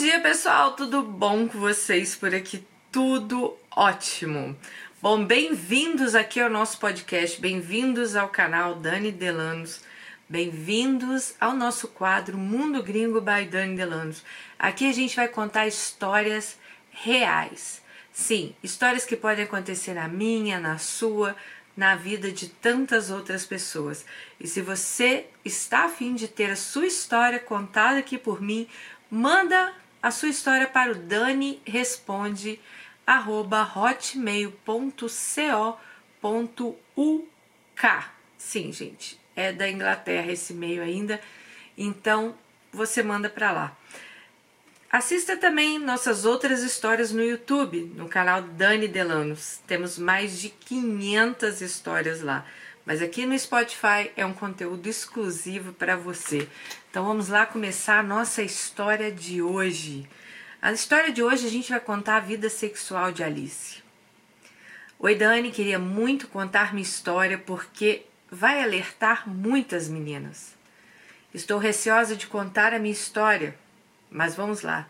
dia, pessoal! Tudo bom com vocês por aqui? Tudo ótimo! Bom, bem-vindos aqui ao nosso podcast, bem-vindos ao canal Dani Delanos, bem-vindos ao nosso quadro Mundo Gringo by Dani Delanos. Aqui a gente vai contar histórias reais. Sim, histórias que podem acontecer na minha, na sua, na vida de tantas outras pessoas. E se você está afim de ter a sua história contada aqui por mim, manda a sua história para o Dani Responde hotmail.co.uk. Sim, gente, é da Inglaterra esse e-mail ainda, então você manda para lá. Assista também nossas outras histórias no YouTube, no canal Dani Delanos. Temos mais de 500 histórias lá. Mas aqui no Spotify é um conteúdo exclusivo para você. Então vamos lá começar a nossa história de hoje. A história de hoje a gente vai contar a vida sexual de Alice. Oi, Dani, queria muito contar minha história porque vai alertar muitas meninas. Estou receosa de contar a minha história mas vamos lá.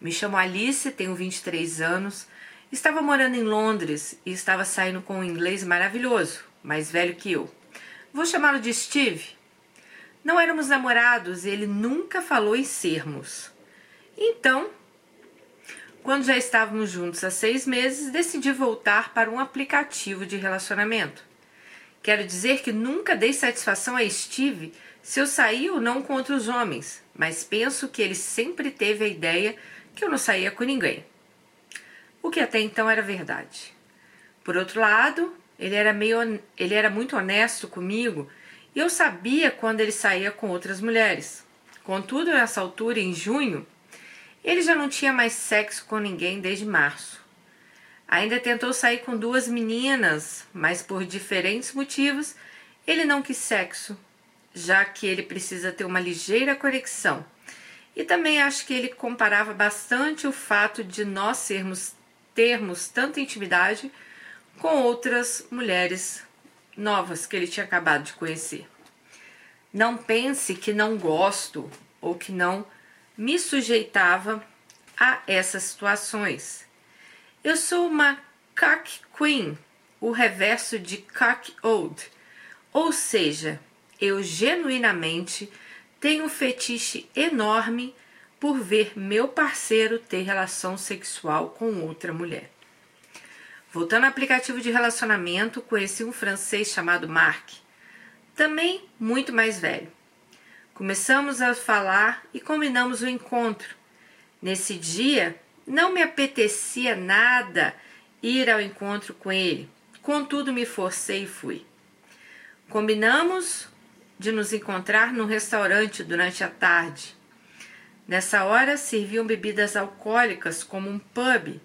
Me chamo Alice, tenho 23 anos, estava morando em Londres e estava saindo com um inglês maravilhoso, mais velho que eu. Vou chamá-lo de Steve. Não éramos namorados e ele nunca falou em sermos. Então, quando já estávamos juntos há seis meses, decidi voltar para um aplicativo de relacionamento. Quero dizer que nunca dei satisfação a Steve se eu saí ou não com outros homens, mas penso que ele sempre teve a ideia que eu não saía com ninguém. O que até então era verdade. Por outro lado, ele era, meio, ele era muito honesto comigo e eu sabia quando ele saía com outras mulheres. Contudo, nessa altura, em junho, ele já não tinha mais sexo com ninguém desde março. Ainda tentou sair com duas meninas, mas por diferentes motivos ele não quis sexo já que ele precisa ter uma ligeira conexão. E também acho que ele comparava bastante o fato de nós sermos termos tanta intimidade com outras mulheres novas que ele tinha acabado de conhecer. Não pense que não gosto ou que não me sujeitava a essas situações. Eu sou uma cock queen, o reverso de cock old, ou seja, eu genuinamente tenho um fetiche enorme por ver meu parceiro ter relação sexual com outra mulher. Voltando ao aplicativo de relacionamento, conheci um francês chamado Marc, também muito mais velho. Começamos a falar e combinamos o encontro. Nesse dia, não me apetecia nada ir ao encontro com ele, contudo, me forcei e fui. Combinamos de nos encontrar num restaurante durante a tarde. Nessa hora serviam bebidas alcoólicas como um pub,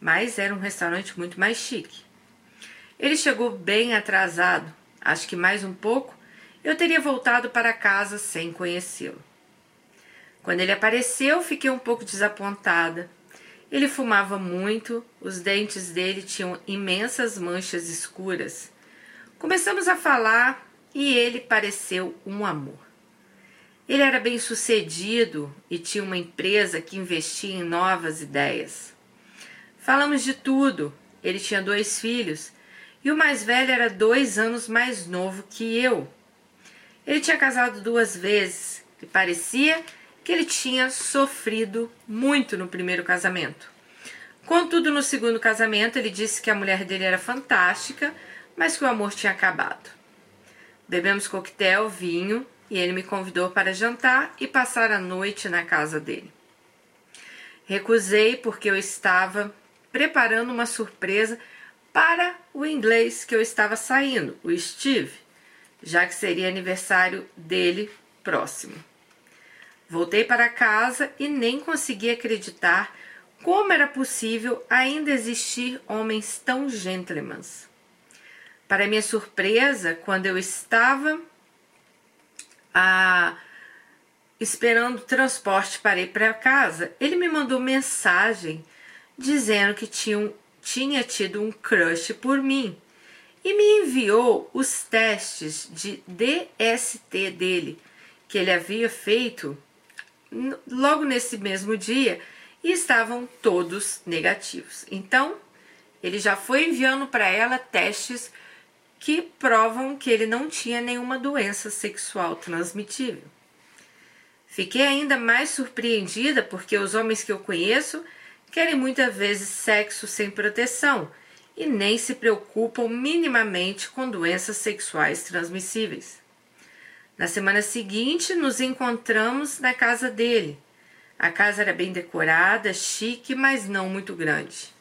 mas era um restaurante muito mais chique. Ele chegou bem atrasado, acho que mais um pouco eu teria voltado para casa sem conhecê-lo. Quando ele apareceu, fiquei um pouco desapontada. Ele fumava muito, os dentes dele tinham imensas manchas escuras. Começamos a falar e ele pareceu um amor. Ele era bem sucedido e tinha uma empresa que investia em novas ideias. Falamos de tudo. Ele tinha dois filhos e o mais velho era dois anos mais novo que eu. Ele tinha casado duas vezes e parecia que ele tinha sofrido muito no primeiro casamento. Contudo, no segundo casamento, ele disse que a mulher dele era fantástica, mas que o amor tinha acabado. Bebemos coquetel, vinho e ele me convidou para jantar e passar a noite na casa dele. Recusei porque eu estava preparando uma surpresa para o inglês que eu estava saindo, o Steve, já que seria aniversário dele próximo. Voltei para casa e nem consegui acreditar como era possível ainda existir homens tão gentlemans. Para minha surpresa, quando eu estava ah, esperando o transporte para ir para casa, ele me mandou mensagem dizendo que tinha, tido um crush por mim e me enviou os testes de DST dele que ele havia feito logo nesse mesmo dia e estavam todos negativos. Então, ele já foi enviando para ela testes que provam que ele não tinha nenhuma doença sexual transmitível. Fiquei ainda mais surpreendida porque os homens que eu conheço querem muitas vezes sexo sem proteção e nem se preocupam minimamente com doenças sexuais transmissíveis. Na semana seguinte, nos encontramos na casa dele. A casa era bem decorada, chique, mas não muito grande.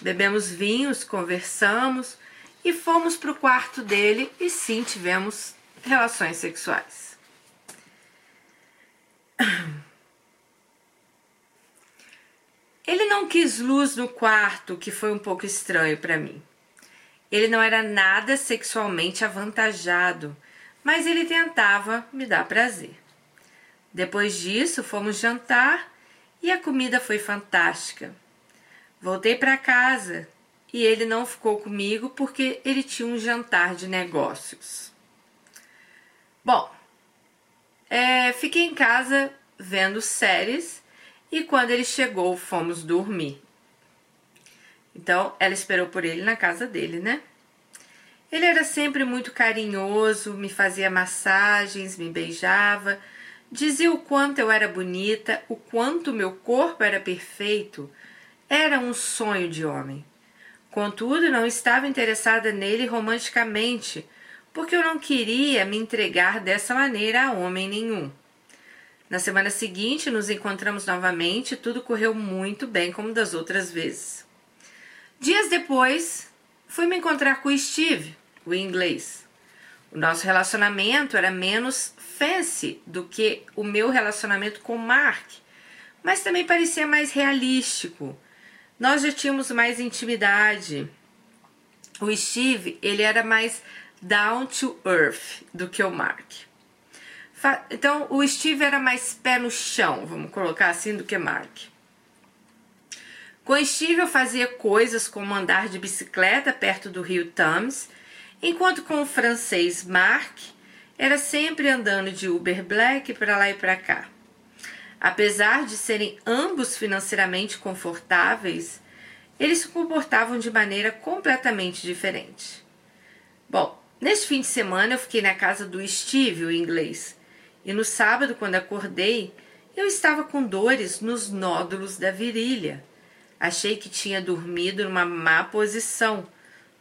Bebemos vinhos, conversamos e fomos para o quarto dele e sim tivemos relações sexuais. Ele não quis luz no quarto, que foi um pouco estranho para mim. Ele não era nada sexualmente avantajado mas ele tentava me dar prazer. Depois disso, fomos jantar e a comida foi fantástica. Voltei para casa e ele não ficou comigo porque ele tinha um jantar de negócios. Bom, é, fiquei em casa vendo séries e quando ele chegou, fomos dormir. Então, ela esperou por ele na casa dele, né? Ele era sempre muito carinhoso, me fazia massagens, me beijava, dizia o quanto eu era bonita, o quanto meu corpo era perfeito. Era um sonho de homem. Contudo, não estava interessada nele romanticamente, porque eu não queria me entregar dessa maneira a homem nenhum. Na semana seguinte, nos encontramos novamente e tudo correu muito bem, como das outras vezes. Dias depois, fui me encontrar com o Steve, o inglês. O nosso relacionamento era menos fancy do que o meu relacionamento com Mark, mas também parecia mais realístico. Nós já tínhamos mais intimidade. O Steve, ele era mais down to earth do que o Mark. Então, o Steve era mais pé no chão, vamos colocar assim, do que Mark. Com Steve eu fazia coisas como andar de bicicleta perto do rio Thames enquanto com o francês Marc era sempre andando de Uber Black para lá e para cá. Apesar de serem ambos financeiramente confortáveis, eles se comportavam de maneira completamente diferente. Bom, neste fim de semana eu fiquei na casa do Steve, o inglês, e no sábado, quando acordei, eu estava com dores nos nódulos da virilha. Achei que tinha dormido numa má posição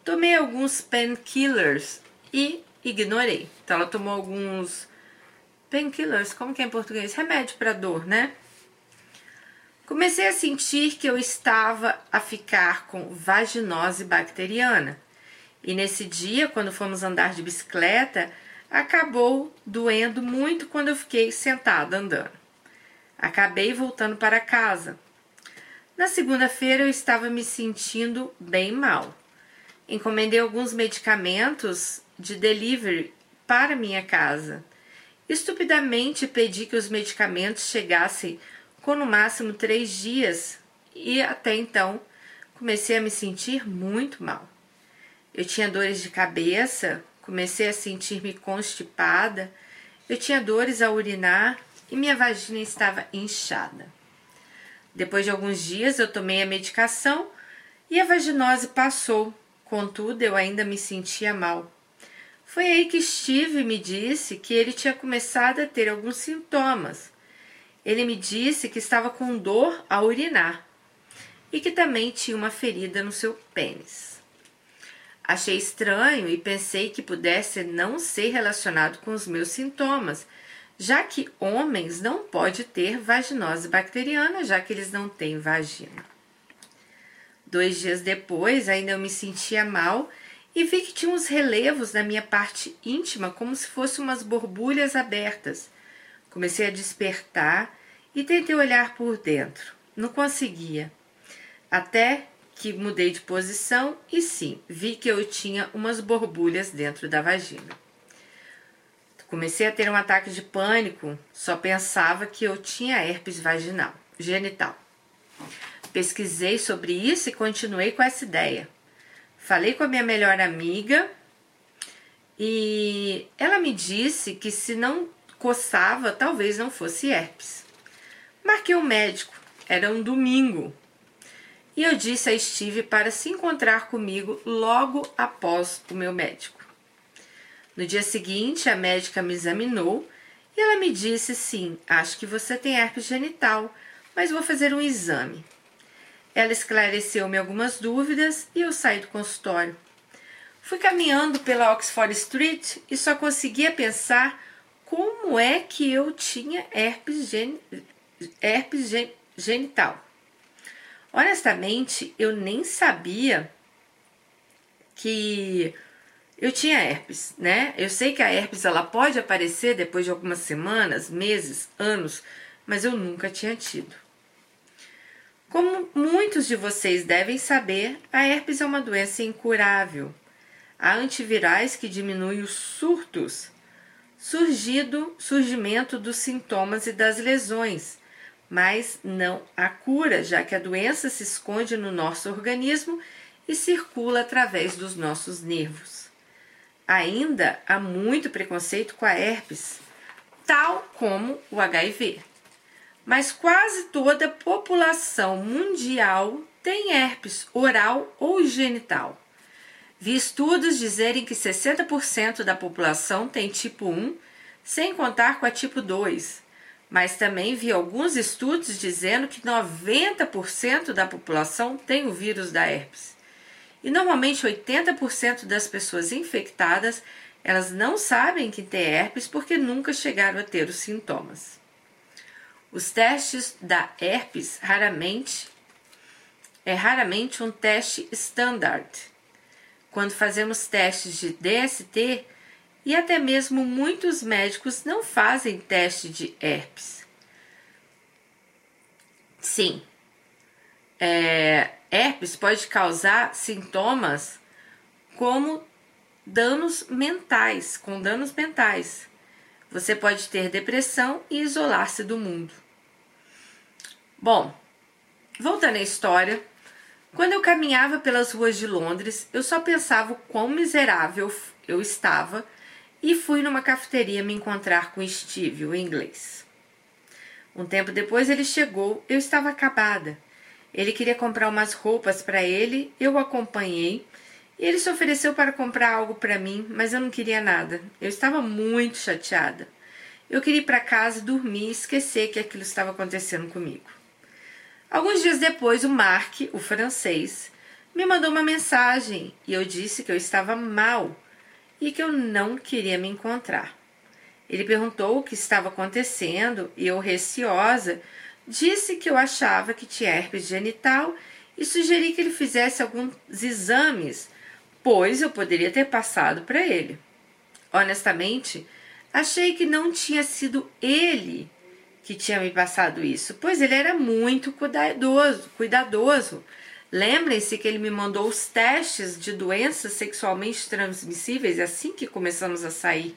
Tomei alguns painkillers e ignorei. Então ela tomou alguns painkillers, como que é em português? Remédio para dor, né? Comecei a sentir que eu estava a ficar com vaginose bacteriana. E nesse dia, quando fomos andar de bicicleta, acabou doendo muito quando eu fiquei sentada andando. Acabei voltando para casa. Na segunda-feira eu estava me sentindo bem mal encomendei alguns medicamentos de delivery para minha casa. Estupidamente pedi que os medicamentos chegassem com no máximo três dias e até então comecei a me sentir muito mal. Eu tinha dores de cabeça, comecei a sentir-me constipada, eu tinha dores a urinar e minha vagina estava inchada. Depois de alguns dias eu tomei a medicação e a vaginose passou Contudo, eu ainda me sentia mal. Foi aí que Steve me disse que ele tinha começado a ter alguns sintomas. Ele me disse que estava com dor ao urinar e que também tinha uma ferida no seu pênis. Achei estranho e pensei que pudesse não ser relacionado com os meus sintomas, já que homens não podem ter vaginose bacteriana, já que eles não têm vagina. Dois dias depois, ainda eu me sentia mal e vi que tinha uns relevos na minha parte íntima, como se fossem umas borbulhas abertas. Comecei a despertar e tentei olhar por dentro. Não conseguia. Até que mudei de posição e sim, vi que eu tinha umas borbulhas dentro da vagina. Comecei a ter um ataque de pânico, só pensava que eu tinha herpes vaginal, genital. Pesquisei sobre isso e continuei com essa ideia. Falei com a minha melhor amiga e ela me disse que se não coçava, talvez não fosse herpes. Marquei um médico, era um domingo. E eu disse a Steve para se encontrar comigo logo após o meu médico. No dia seguinte, a médica me examinou e ela me disse: sim, acho que você tem herpes genital, mas vou fazer um exame. Ela esclareceu-me algumas dúvidas e eu saí do consultório. Fui caminhando pela Oxford Street e só conseguia pensar como é que eu tinha herpes, gen... herpes gen... genital. Honestamente, eu nem sabia que eu tinha herpes, né? Eu sei que a herpes ela pode aparecer depois de algumas semanas, meses, anos, mas eu nunca tinha tido. Como muitos de vocês devem saber, a herpes é uma doença incurável. Há antivirais que diminuem os surtos, surgido, surgimento dos sintomas e das lesões, mas não a cura, já que a doença se esconde no nosso organismo e circula através dos nossos nervos. Ainda há muito preconceito com a herpes, tal como o HIV. Mas quase toda a população mundial tem herpes oral ou genital. Vi estudos dizerem que 60% da população tem tipo 1, sem contar com a tipo 2. Mas também vi alguns estudos dizendo que 90% da população tem o vírus da herpes. E normalmente 80% das pessoas infectadas, elas não sabem que têm herpes porque nunca chegaram a ter os sintomas. Os testes da herpes raramente é raramente um teste standard. Quando fazemos testes de DST, e até mesmo muitos médicos não fazem teste de herpes. Sim, é, herpes pode causar sintomas como danos mentais, com danos mentais. Você pode ter depressão e isolar-se do mundo. Bom, voltando à história, quando eu caminhava pelas ruas de Londres, eu só pensava o quão miserável eu estava e fui numa cafeteria me encontrar com Steve, o inglês. Um tempo depois ele chegou, eu estava acabada. Ele queria comprar umas roupas para ele, eu o acompanhei e ele se ofereceu para comprar algo para mim, mas eu não queria nada. Eu estava muito chateada. Eu queria ir para casa, dormir e esquecer que aquilo estava acontecendo comigo. Alguns dias depois, o Mark, o francês, me mandou uma mensagem e eu disse que eu estava mal e que eu não queria me encontrar. Ele perguntou o que estava acontecendo e eu, receosa, disse que eu achava que tinha herpes genital e sugeri que ele fizesse alguns exames, pois eu poderia ter passado para ele. Honestamente, achei que não tinha sido ele que tinha me passado isso, pois ele era muito cuidadoso, cuidadoso. Lembrem-se que ele me mandou os testes de doenças sexualmente transmissíveis assim que começamos a sair.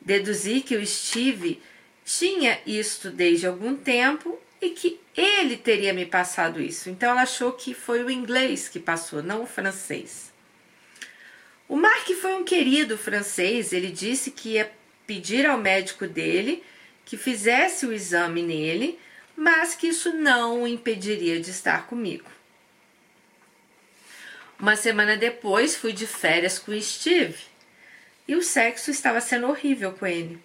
Deduzi que o Steve tinha isto desde algum tempo e que ele teria me passado isso. Então ela achou que foi o inglês que passou, não o francês. O Mark foi um querido francês, ele disse que ia pedir ao médico dele que fizesse o exame nele, mas que isso não o impediria de estar comigo. Uma semana depois fui de férias com Steve e o sexo estava sendo horrível com ele.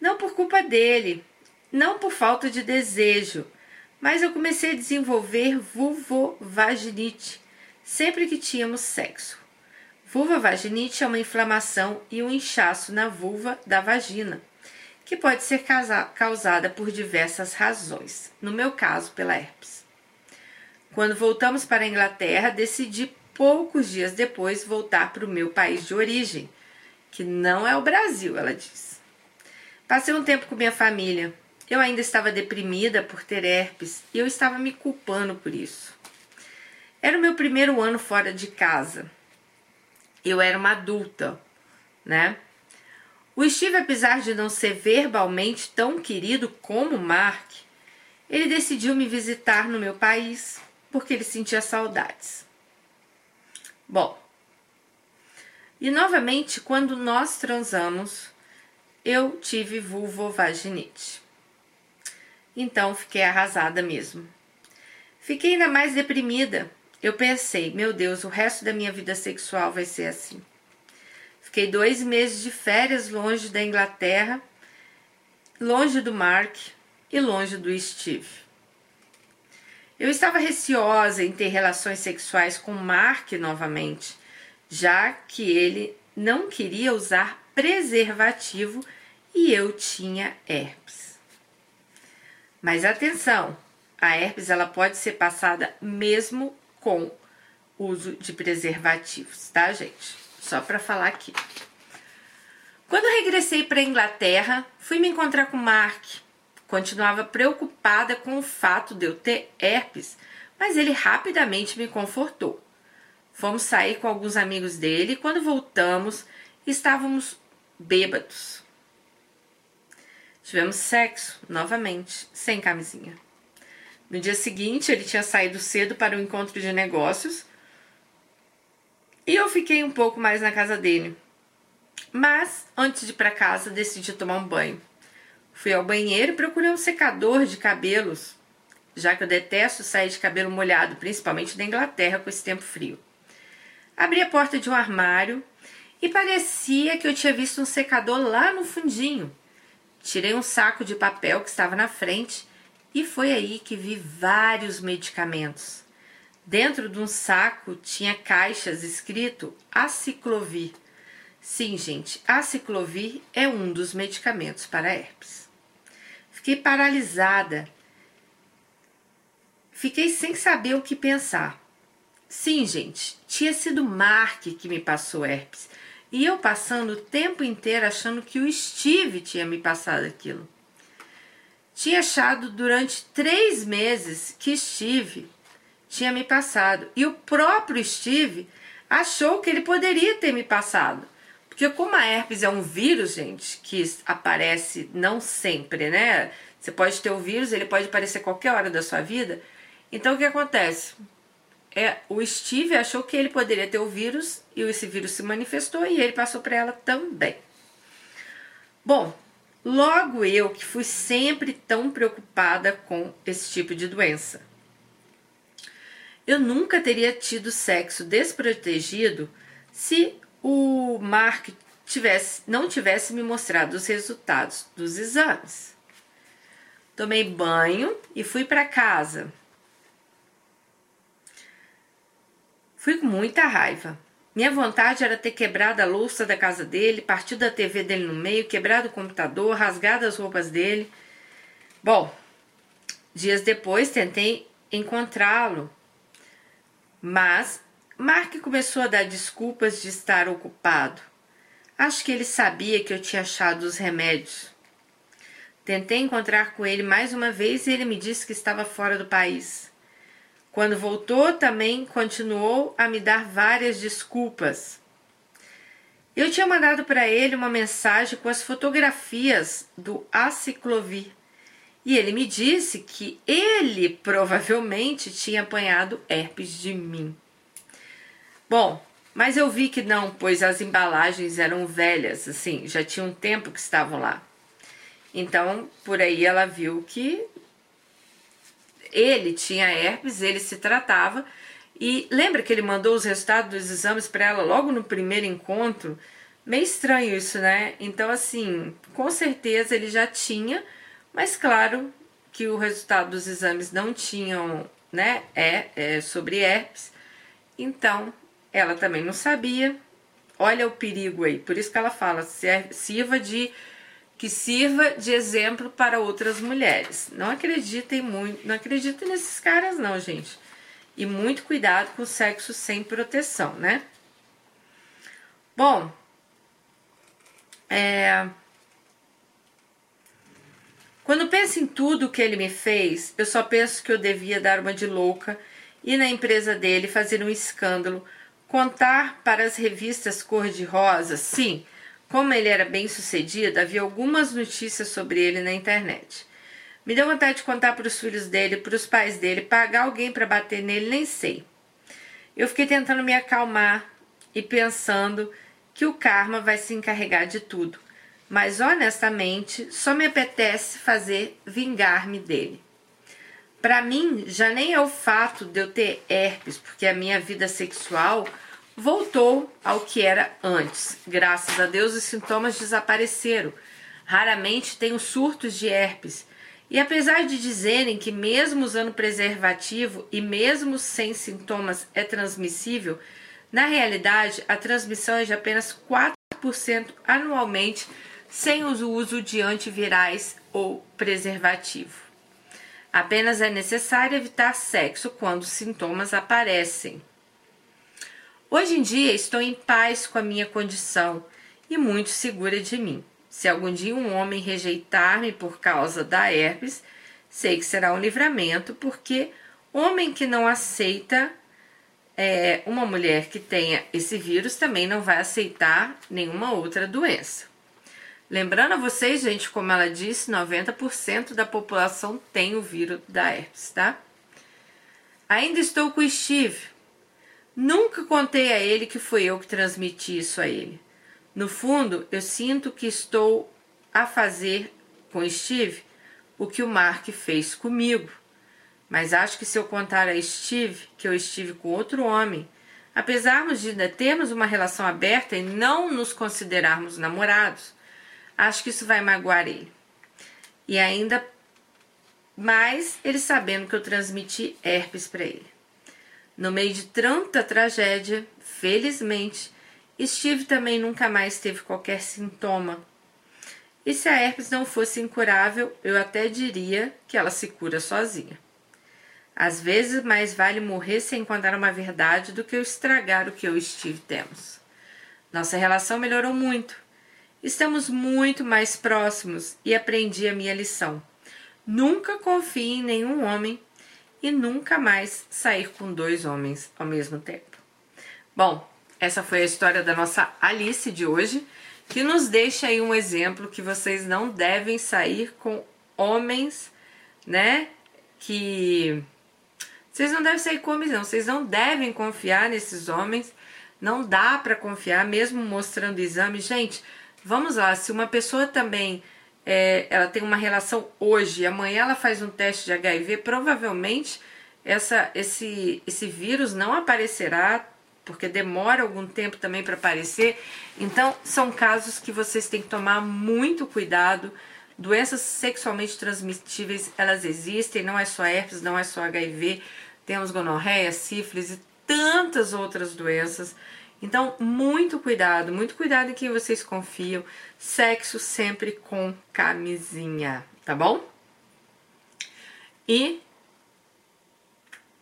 Não por culpa dele, não por falta de desejo, mas eu comecei a desenvolver vulvovaginite sempre que tínhamos sexo. Vulvovaginite é uma inflamação e um inchaço na vulva da vagina que pode ser causada por diversas razões, no meu caso, pela herpes. Quando voltamos para a Inglaterra, decidi poucos dias depois voltar para o meu país de origem, que não é o Brasil, ela diz. Passei um tempo com minha família. Eu ainda estava deprimida por ter herpes e eu estava me culpando por isso. Era o meu primeiro ano fora de casa. Eu era uma adulta, né? O Steve, apesar de não ser verbalmente tão querido como Mark, ele decidiu me visitar no meu país porque ele sentia saudades. Bom, e novamente, quando nós transamos, eu tive vulvovaginite. Então fiquei arrasada mesmo. Fiquei ainda mais deprimida. Eu pensei, meu Deus, o resto da minha vida sexual vai ser assim. Fiquei dois meses de férias longe da Inglaterra, longe do Mark e longe do Steve. Eu estava receosa em ter relações sexuais com Mark novamente, já que ele não queria usar preservativo e eu tinha herpes. Mas atenção, a herpes ela pode ser passada mesmo com uso de preservativos, tá, gente? Só para falar aqui. Quando regressei para a Inglaterra, fui me encontrar com Mark. Continuava preocupada com o fato de eu ter herpes, mas ele rapidamente me confortou. Fomos sair com alguns amigos dele e quando voltamos, estávamos bêbados. Tivemos sexo novamente, sem camisinha. No dia seguinte, ele tinha saído cedo para o encontro de negócios e eu fiquei um pouco mais na casa dele. Mas, antes de ir para casa, decidi tomar um banho. Fui ao banheiro e procurei um secador de cabelos, já que eu detesto sair de cabelo molhado, principalmente na Inglaterra com esse tempo frio. Abri a porta de um armário e parecia que eu tinha visto um secador lá no fundinho. Tirei um saco de papel que estava na frente e foi aí que vi vários medicamentos. Dentro de um saco tinha caixas escrito aciclovir. Sim, gente, aciclovir é um dos medicamentos para herpes. Fiquei paralisada. Fiquei sem saber o que pensar. Sim, gente, tinha sido Mark que me passou herpes. E eu passando o tempo inteiro achando que o Steve tinha me passado aquilo. Tinha achado durante três meses que Steve tinha me passado. E o próprio Steve achou que ele poderia ter me passado. Porque como a herpes é um vírus, gente, que aparece não sempre, né? Você pode ter o vírus, ele pode aparecer qualquer hora da sua vida. Então o que acontece? É, o Steve achou que ele poderia ter o vírus e esse vírus se manifestou e ele passou para ela também. Bom, logo eu que fui sempre tão preocupada com esse tipo de doença. Eu nunca teria tido sexo desprotegido se o Mark tivesse, não tivesse me mostrado os resultados dos exames. Tomei banho e fui para casa. Fui com muita raiva. Minha vontade era ter quebrado a louça da casa dele, partido a TV dele no meio, quebrado o computador, rasgado as roupas dele. Bom, dias depois tentei encontrá-lo, mas Mark começou a dar desculpas de estar ocupado. Acho que ele sabia que eu tinha achado os remédios. Tentei encontrar com ele mais uma vez e ele me disse que estava fora do país. Quando voltou, também continuou a me dar várias desculpas. Eu tinha mandado para ele uma mensagem com as fotografias do aciclovir e ele me disse que ele provavelmente tinha apanhado herpes de mim. Bom, mas eu vi que não, pois as embalagens eram velhas, assim, já tinha um tempo que estavam lá. Então, por aí ela viu que ele tinha herpes, ele se tratava. E lembra que ele mandou os resultados dos exames para ela logo no primeiro encontro? Meio estranho isso, né? Então, assim, com certeza ele já tinha, mas claro que o resultado dos exames não tinham, né? É, é sobre herpes. Então, ela também não sabia. Olha o perigo aí. Por isso que ela fala, sirva de que sirva de exemplo para outras mulheres. Não acreditem muito, não acreditem nesses caras não, gente. E muito cuidado com o sexo sem proteção, né? Bom, é... Quando penso em tudo que ele me fez, eu só penso que eu devia dar uma de louca e na empresa dele fazer um escândalo Contar para as revistas cor-de-rosa, sim, como ele era bem sucedido, havia algumas notícias sobre ele na internet. Me deu vontade de contar para os filhos dele, para os pais dele, pagar alguém para bater nele, nem sei. Eu fiquei tentando me acalmar e pensando que o karma vai se encarregar de tudo. mas honestamente só me apetece fazer vingar-me dele. Para mim, já nem é o fato de eu ter herpes, porque a minha vida sexual voltou ao que era antes. Graças a Deus, os sintomas desapareceram. Raramente tenho surtos de herpes. E apesar de dizerem que, mesmo usando preservativo e mesmo sem sintomas, é transmissível, na realidade a transmissão é de apenas 4% anualmente sem o uso de antivirais ou preservativo. Apenas é necessário evitar sexo quando sintomas aparecem. Hoje em dia estou em paz com a minha condição e muito segura de mim. Se algum dia um homem rejeitar-me por causa da herpes, sei que será um livramento, porque homem que não aceita é, uma mulher que tenha esse vírus também não vai aceitar nenhuma outra doença. Lembrando a vocês, gente, como ela disse, 90% da população tem o vírus da herpes, tá? Ainda estou com o Steve, Nunca contei a ele que foi eu que transmiti isso a ele. No fundo, eu sinto que estou a fazer com Steve o que o Mark fez comigo. Mas acho que se eu contar a Steve que eu estive com outro homem, apesar de termos uma relação aberta e não nos considerarmos namorados, acho que isso vai magoar ele. E ainda mais ele sabendo que eu transmiti herpes para ele. No meio de tanta tragédia, felizmente, Steve também nunca mais teve qualquer sintoma. E se a herpes não fosse incurável, eu até diria que ela se cura sozinha. Às vezes, mais vale morrer sem contar uma verdade do que eu estragar o que eu e Steve temos. Nossa relação melhorou muito. Estamos muito mais próximos e aprendi a minha lição. Nunca confie em nenhum homem e nunca mais sair com dois homens ao mesmo tempo. Bom, essa foi a história da nossa Alice de hoje, que nos deixa aí um exemplo que vocês não devem sair com homens, né? Que vocês não devem sair com homens, não. Vocês não devem confiar nesses homens. Não dá para confiar, mesmo mostrando exame. Gente, vamos lá. Se uma pessoa também é, ela tem uma relação hoje, amanhã ela faz um teste de HIV, provavelmente essa, esse, esse vírus não aparecerá, porque demora algum tempo também para aparecer. Então, são casos que vocês têm que tomar muito cuidado. Doenças sexualmente transmissíveis, elas existem, não é só herpes, não é só HIV, temos gonorreia, sífilis e tantas outras doenças. Então, muito cuidado, muito cuidado em quem vocês confiam. Sexo sempre com camisinha, tá bom? E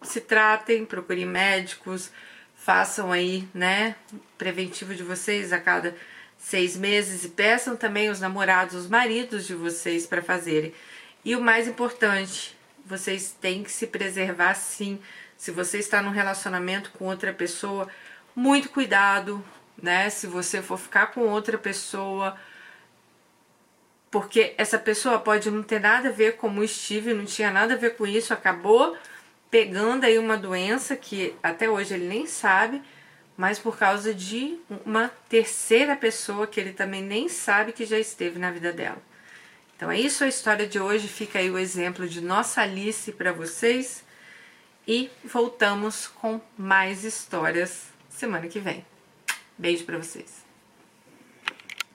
se tratem, procurem médicos, façam aí, né, preventivo de vocês a cada seis meses e peçam também os namorados, os maridos de vocês para fazerem. E o mais importante, vocês têm que se preservar sim. Se você está num relacionamento com outra pessoa, muito cuidado, né? Se você for ficar com outra pessoa, porque essa pessoa pode não ter nada a ver com o Steve, não tinha nada a ver com isso, acabou pegando aí uma doença que até hoje ele nem sabe, mas por causa de uma terceira pessoa que ele também nem sabe que já esteve na vida dela. Então é isso a história de hoje, fica aí o exemplo de nossa Alice para vocês e voltamos com mais histórias semana que vem. Beijo para vocês.